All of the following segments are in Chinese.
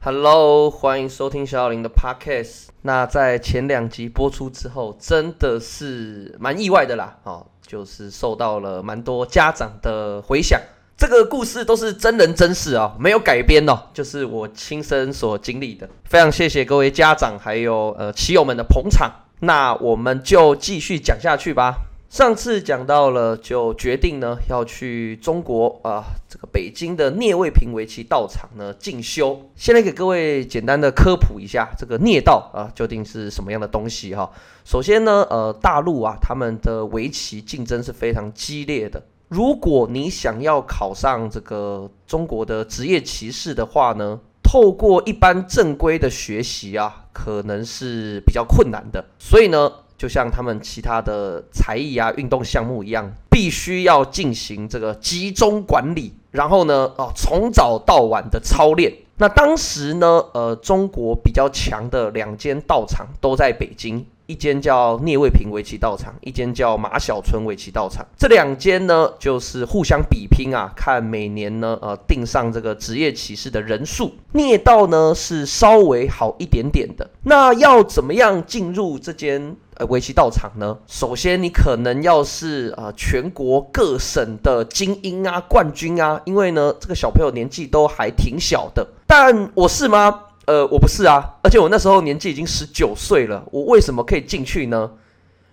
Hello，欢迎收听小小林的 Podcast。那在前两集播出之后，真的是蛮意外的啦，哦，就是受到了蛮多家长的回响。这个故事都是真人真事啊，没有改编哦，就是我亲身所经历的。非常谢谢各位家长还有呃棋友们的捧场。那我们就继续讲下去吧。上次讲到了，就决定呢要去中国啊，这个北京的聂卫平围棋道场呢进修。先来给各位简单的科普一下，这个聂道啊究竟是什么样的东西哈。首先呢，呃，大陆啊他们的围棋竞争是非常激烈的。如果你想要考上这个中国的职业棋士的话呢，透过一般正规的学习啊，可能是比较困难的。所以呢，就像他们其他的才艺啊、运动项目一样，必须要进行这个集中管理，然后呢，哦，从早到晚的操练。那当时呢，呃，中国比较强的两间道场都在北京。一间叫聂卫平围棋道场，一间叫马小春围棋道场。这两间呢，就是互相比拼啊，看每年呢，呃，定上这个职业棋士的人数。聂道呢是稍微好一点点的。那要怎么样进入这间呃围棋道场呢？首先，你可能要是啊全国各省的精英啊、冠军啊，因为呢，这个小朋友年纪都还挺小的。但我是吗？呃，我不是啊，而且我那时候年纪已经十九岁了，我为什么可以进去呢？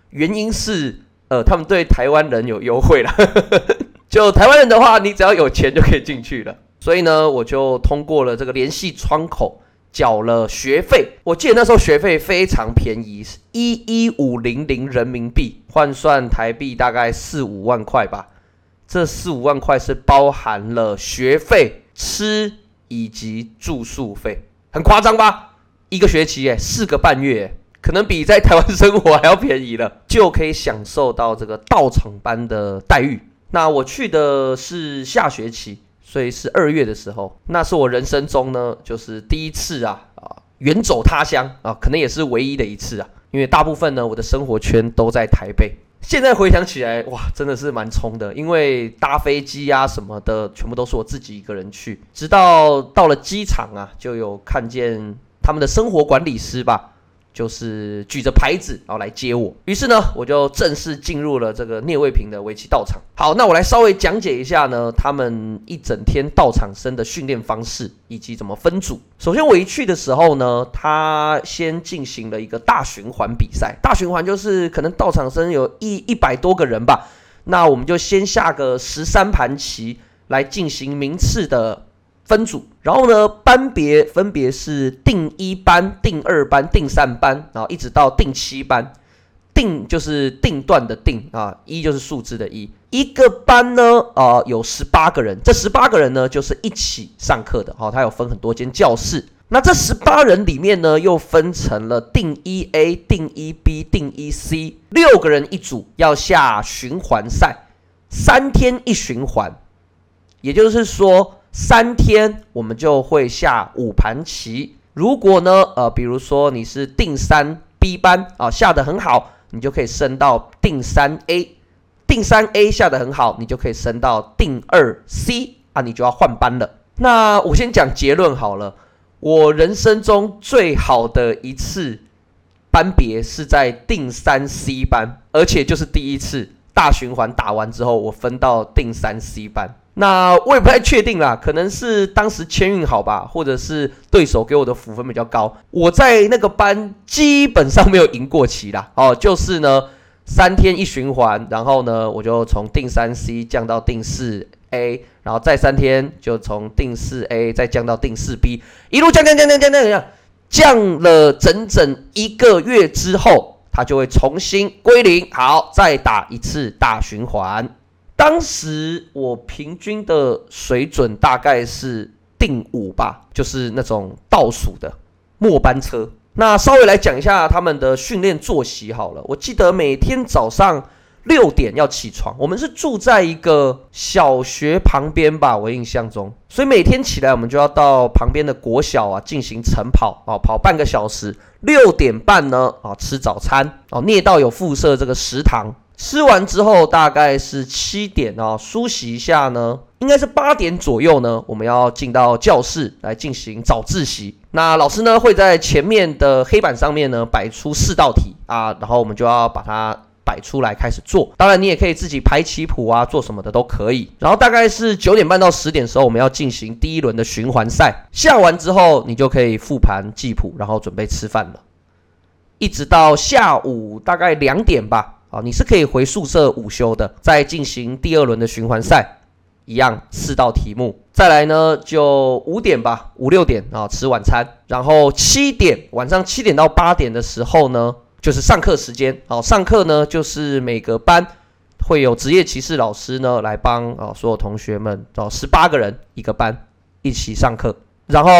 原因是，呃，他们对台湾人有优惠了，就台湾人的话，你只要有钱就可以进去了。所以呢，我就通过了这个联系窗口，缴了学费。我记得那时候学费非常便宜，是一一五零零人民币，换算台币大概四五万块吧。这四五万块是包含了学费、吃以及住宿费。很夸张吧？一个学期诶，四个半月，可能比在台湾生活还要便宜了，就可以享受到这个道场班的待遇。那我去的是下学期，所以是二月的时候，那是我人生中呢，就是第一次啊啊远走他乡啊，可能也是唯一的一次啊，因为大部分呢我的生活圈都在台北。现在回想起来，哇，真的是蛮冲的，因为搭飞机呀什么的，全部都是我自己一个人去。直到到了机场啊，就有看见他们的生活管理师吧。就是举着牌子，然后来接我。于是呢，我就正式进入了这个聂卫平的围棋道场。好，那我来稍微讲解一下呢，他们一整天道场生的训练方式以及怎么分组。首先我一去的时候呢，他先进行了一个大循环比赛。大循环就是可能道场生有一一百多个人吧，那我们就先下个十三盘棋来进行名次的。分组，然后呢，班别分别是定一班、定二班、定三班，然后一直到定七班。定就是定段的定啊，一就是数字的一。一个班呢，啊，有十八个人，这十八个人呢，就是一起上课的。好，它有分很多间教室。那这十八人里面呢，又分成了定一 A、定一 B、定一 C，六个人一组，要下循环赛，三天一循环，也就是说。三天我们就会下五盘棋。如果呢，呃，比如说你是定三 B 班啊，下得很好，你就可以升到定三 A。定三 A 下得很好，你就可以升到定二 C 啊，你就要换班了。那我先讲结论好了，我人生中最好的一次班别是在定三 C 班，而且就是第一次大循环打完之后，我分到定三 C 班。那我也不太确定啦，可能是当时签运好吧，或者是对手给我的辅分比较高。我在那个班基本上没有赢过棋啦。哦，就是呢，三天一循环，然后呢，我就从定三 C 降到定四 A，然后再三天就从定四 A 再降到定四 B，一路降降降降降降降，降了整整一个月之后，它就会重新归零。好，再打一次大循环。当时我平均的水准大概是定五吧，就是那种倒数的末班车。那稍微来讲一下他们的训练作息好了。我记得每天早上六点要起床，我们是住在一个小学旁边吧，我印象中，所以每天起来我们就要到旁边的国小啊进行晨跑啊，跑半个小时。六点半呢啊吃早餐哦，聂道有附设这个食堂。吃完之后大概是七点哦，梳洗一下呢，应该是八点左右呢，我们要进到教室来进行早自习。那老师呢会在前面的黑板上面呢摆出四道题啊，然后我们就要把它。摆出来开始做，当然你也可以自己排棋谱啊，做什么的都可以。然后大概是九点半到十点的时候，我们要进行第一轮的循环赛。下完之后，你就可以复盘记谱，然后准备吃饭了。一直到下午大概两点吧，啊，你是可以回宿舍午休的，再进行第二轮的循环赛，一样四道题目。再来呢，就五点吧，五六点啊吃晚餐，然后七点晚上七点到八点的时候呢。就是上课时间，好，上课呢，就是每个班会有职业骑士老师呢来帮啊所有同学们，哦，十八个人一个班一起上课，然后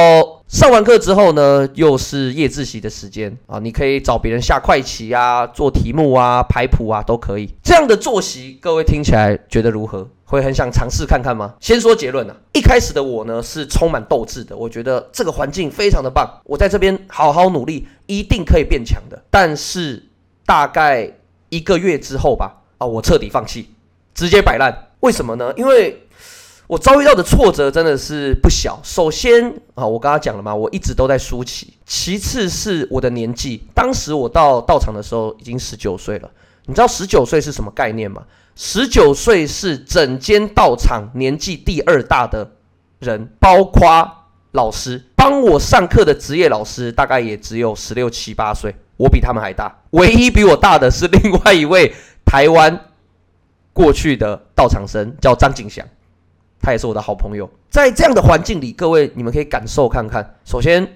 上完课之后呢，又是夜自习的时间啊，你可以找别人下快棋啊，做题目啊，排谱啊，都可以。这样的作息，各位听起来觉得如何？会很想尝试看看吗？先说结论啊，一开始的我呢是充满斗志的，我觉得这个环境非常的棒，我在这边好好努力，一定可以变强的。但是大概一个月之后吧，啊，我彻底放弃，直接摆烂。为什么呢？因为我遭遇到的挫折真的是不小。首先啊，我刚刚讲了嘛，我一直都在输棋。其次是我的年纪，当时我到道场的时候已经十九岁了。你知道十九岁是什么概念吗？十九岁是整间道场年纪第二大的人，包括老师帮我上课的职业老师，大概也只有十六七八岁，我比他们还大。唯一比我大的是另外一位台湾过去的道场生，叫张景祥，他也是我的好朋友。在这样的环境里，各位你们可以感受看看。首先，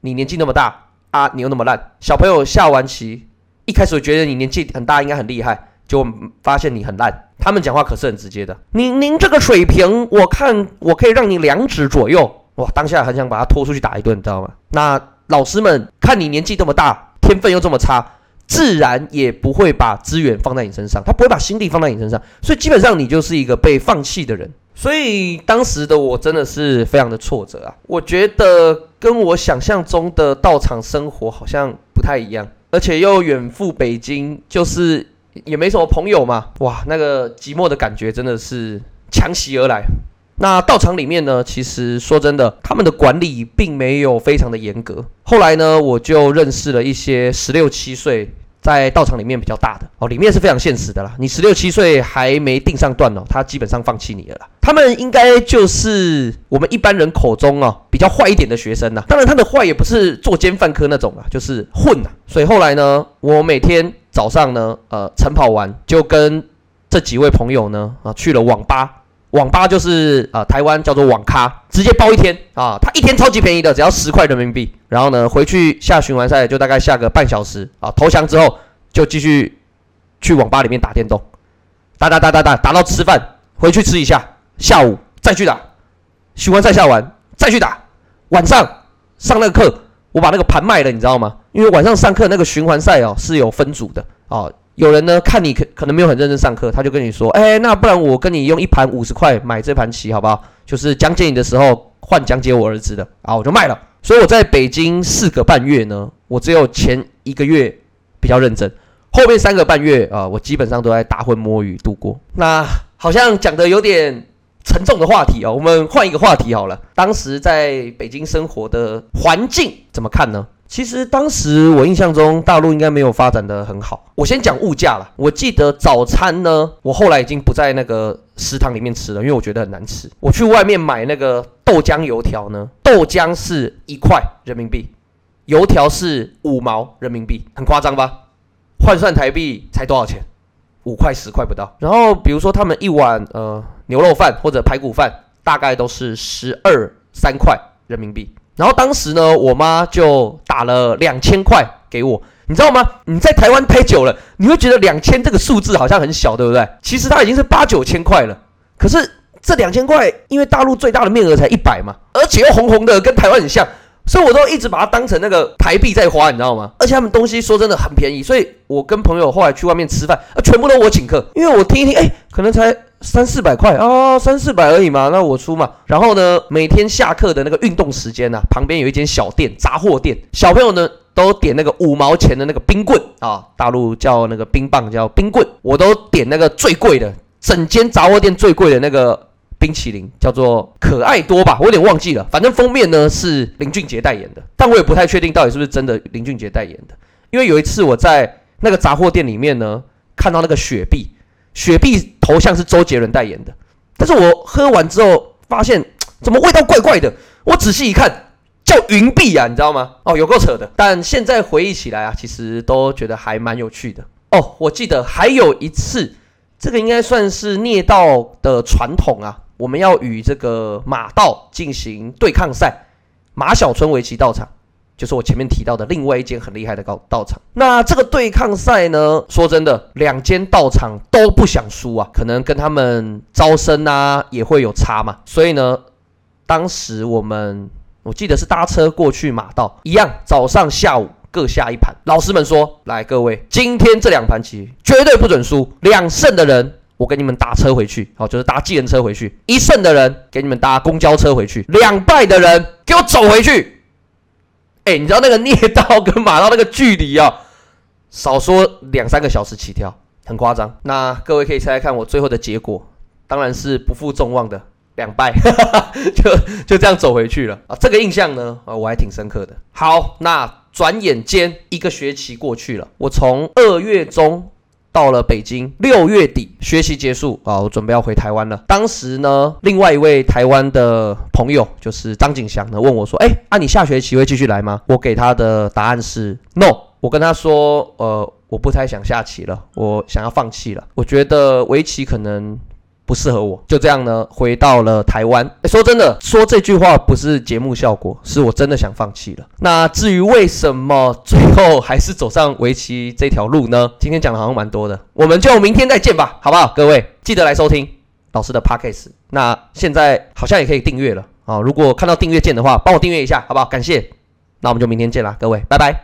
你年纪那么大啊，你又那么烂，小朋友下完棋，一开始觉得你年纪很大，应该很厉害。就发现你很烂，他们讲话可是很直接的。您您这个水平，我看我可以让你两指左右。哇，当下很想把他拖出去打一顿，你知道吗？那老师们看你年纪这么大，天分又这么差，自然也不会把资源放在你身上，他不会把心力放在你身上，所以基本上你就是一个被放弃的人。所以当时的我真的是非常的挫折啊！我觉得跟我想象中的道场生活好像不太一样，而且又远赴北京，就是。也没什么朋友嘛，哇，那个寂寞的感觉真的是强袭而来。那道场里面呢，其实说真的，他们的管理并没有非常的严格。后来呢，我就认识了一些十六七岁在道场里面比较大的哦，里面是非常现实的啦。你十六七岁还没定上段哦，他基本上放弃你了啦。他们应该就是我们一般人口中哦比较坏一点的学生呐。当然他的坏也不是作奸犯科那种啊，就是混呐。所以后来呢，我每天。早上呢，呃，晨跑完就跟这几位朋友呢，啊，去了网吧。网吧就是啊，台湾叫做网咖，直接包一天啊，他一天超级便宜的，只要十块人民币。然后呢，回去下循环赛就大概下个半小时啊，投降之后就继续去网吧里面打电动，打打打打打打到吃饭，回去吃一下，下午再去打，循环赛下完再去打，晚上上那个课。我把那个盘卖了，你知道吗？因为晚上上课那个循环赛哦是有分组的哦。有人呢看你可可能没有很认真上课，他就跟你说：“哎，那不然我跟你用一盘五十块买这盘棋好不好？就是讲解你的时候换讲解我儿子的啊，我就卖了。所以我在北京四个半月呢，我只有前一个月比较认真，后面三个半月啊，我基本上都在打混摸鱼度过。那好像讲的有点。沉重的话题哦，我们换一个话题好了。当时在北京生活的环境怎么看呢？其实当时我印象中大陆应该没有发展的很好。我先讲物价了。我记得早餐呢，我后来已经不在那个食堂里面吃了，因为我觉得很难吃。我去外面买那个豆浆油条呢，豆浆是一块人民币，油条是五毛人民币，很夸张吧？换算台币才多少钱？五块十块不到。然后比如说他们一碗呃。牛肉饭或者排骨饭大概都是十二三块人民币，然后当时呢，我妈就打了两千块给我，你知道吗？你在台湾待久了，你会觉得两千这个数字好像很小，对不对？其实它已经是八九千块了。可是这两千块，因为大陆最大的面额才一百嘛，而且又红红的，跟台湾很像。所以，我都一直把它当成那个台币在花，你知道吗？而且他们东西说真的很便宜，所以我跟朋友后来去外面吃饭，啊，全部都我请客，因为我听一听，哎，可能才三四百块啊，三四百而已嘛，那我出嘛。然后呢，每天下课的那个运动时间呢，旁边有一间小店，杂货店，小朋友呢都点那个五毛钱的那个冰棍啊，大陆叫那个冰棒叫冰棍，我都点那个最贵的，整间杂货店最贵的那个冰淇淋，叫做可爱多吧，我有点忘记了，反正封面呢是林俊杰代言的，但我也不太确定到底是不是真的林俊杰代言的，因为有一次我在那个杂货店里面呢看到那个雪碧，雪碧头像是周杰伦代言的，但是我喝完之后发现怎么味道怪怪的，我仔细一看。叫云碧啊，你知道吗？哦，有够扯的。但现在回忆起来啊，其实都觉得还蛮有趣的。哦，我记得还有一次，这个应该算是聂道的传统啊。我们要与这个马道进行对抗赛，马小春围棋道场，就是我前面提到的另外一间很厉害的道道场。那这个对抗赛呢，说真的，两间道场都不想输啊，可能跟他们招生啊也会有差嘛。所以呢，当时我们。我记得是搭车过去马道，一样早上下午各下一盘。老师们说：“来，各位，今天这两盘棋绝对不准输。两胜的人，我给你们打车回去，好，就是搭计程车回去；一胜的人，给你们搭公交车回去；两败的人，给我走回去。”哎，你知道那个聂道跟马道那个距离啊，少说两三个小时起跳，很夸张。那各位可以猜猜看，我最后的结果，当然是不负众望的。两败，就就这样走回去了啊！这个印象呢，啊，我还挺深刻的。好，那转眼间一个学期过去了，我从二月中到了北京，六月底学习结束啊，我准备要回台湾了。当时呢，另外一位台湾的朋友就是张景祥呢，问我说：“哎，啊，你下学期会继续来吗？”我给他的答案是 “no”。我跟他说：“呃，我不太想下棋了，我想要放弃了。我觉得围棋可能。”不适合我，就这样呢，回到了台湾。说真的，说这句话不是节目效果，是我真的想放弃了。那至于为什么最后还是走上围棋这条路呢？今天讲的好像蛮多的，我们就明天再见吧，好不好？各位记得来收听老师的 podcast。那现在好像也可以订阅了啊，如果看到订阅键的话，帮我订阅一下，好不好？感谢。那我们就明天见啦，各位，拜拜。